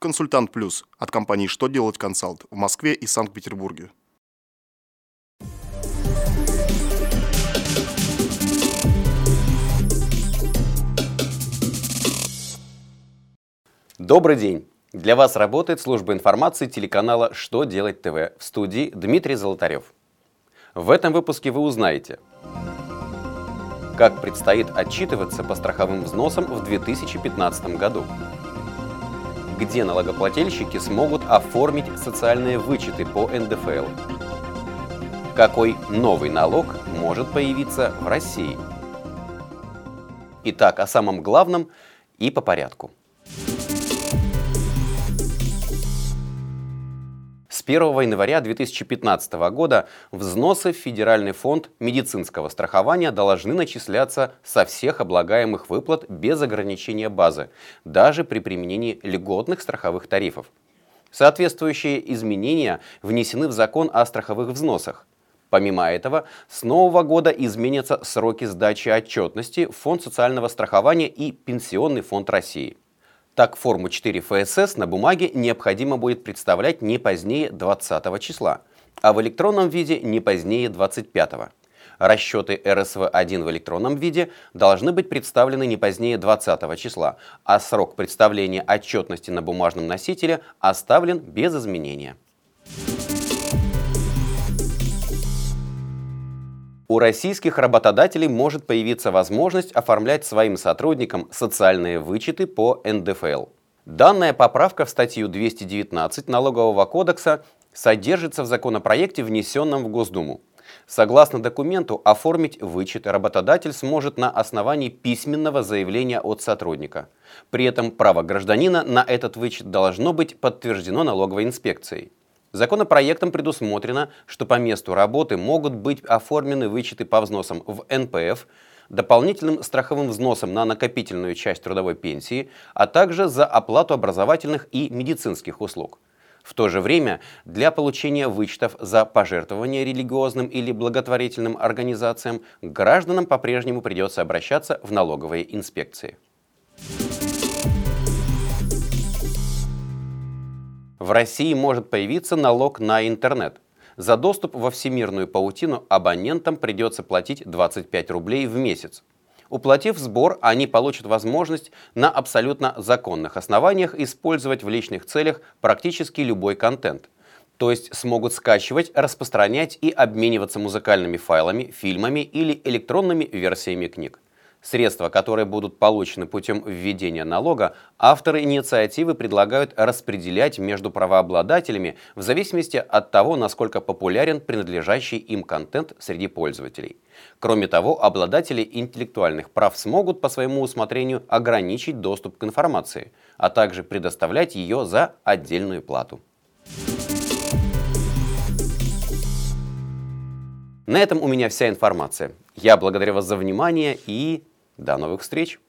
«Консультант Плюс» от компании «Что делать консалт» в Москве и Санкт-Петербурге. Добрый день! Для вас работает служба информации телеканала «Что делать ТВ» в студии Дмитрий Золотарев. В этом выпуске вы узнаете, как предстоит отчитываться по страховым взносам в 2015 году, где налогоплательщики смогут оформить социальные вычеты по НДФЛ, какой новый налог может появиться в России. Итак, о самом главном и по порядку – 1 января 2015 года взносы в Федеральный фонд медицинского страхования должны начисляться со всех облагаемых выплат без ограничения базы, даже при применении льготных страховых тарифов. Соответствующие изменения внесены в закон о страховых взносах. Помимо этого, с нового года изменятся сроки сдачи отчетности в Фонд социального страхования и Пенсионный фонд России. Так, форму 4 ФСС на бумаге необходимо будет представлять не позднее 20 числа, а в электронном виде не позднее 25. Расчеты РСВ-1 в электронном виде должны быть представлены не позднее 20 числа, а срок представления отчетности на бумажном носителе оставлен без изменения. У российских работодателей может появиться возможность оформлять своим сотрудникам социальные вычеты по НДФЛ. Данная поправка в статью 219 Налогового кодекса содержится в законопроекте, внесенном в Госдуму. Согласно документу, оформить вычет работодатель сможет на основании письменного заявления от сотрудника. При этом право гражданина на этот вычет должно быть подтверждено налоговой инспекцией. Законопроектом предусмотрено, что по месту работы могут быть оформлены вычеты по взносам в НПФ, дополнительным страховым взносом на накопительную часть трудовой пенсии, а также за оплату образовательных и медицинских услуг. В то же время для получения вычетов за пожертвования религиозным или благотворительным организациям гражданам по-прежнему придется обращаться в налоговые инспекции. В России может появиться налог на интернет. За доступ во всемирную паутину абонентам придется платить 25 рублей в месяц. Уплатив сбор, они получат возможность на абсолютно законных основаниях использовать в личных целях практически любой контент. То есть смогут скачивать, распространять и обмениваться музыкальными файлами, фильмами или электронными версиями книг. Средства, которые будут получены путем введения налога, авторы инициативы предлагают распределять между правообладателями в зависимости от того, насколько популярен принадлежащий им контент среди пользователей. Кроме того, обладатели интеллектуальных прав смогут по своему усмотрению ограничить доступ к информации, а также предоставлять ее за отдельную плату. На этом у меня вся информация. Я благодарю вас за внимание и до новых встреч!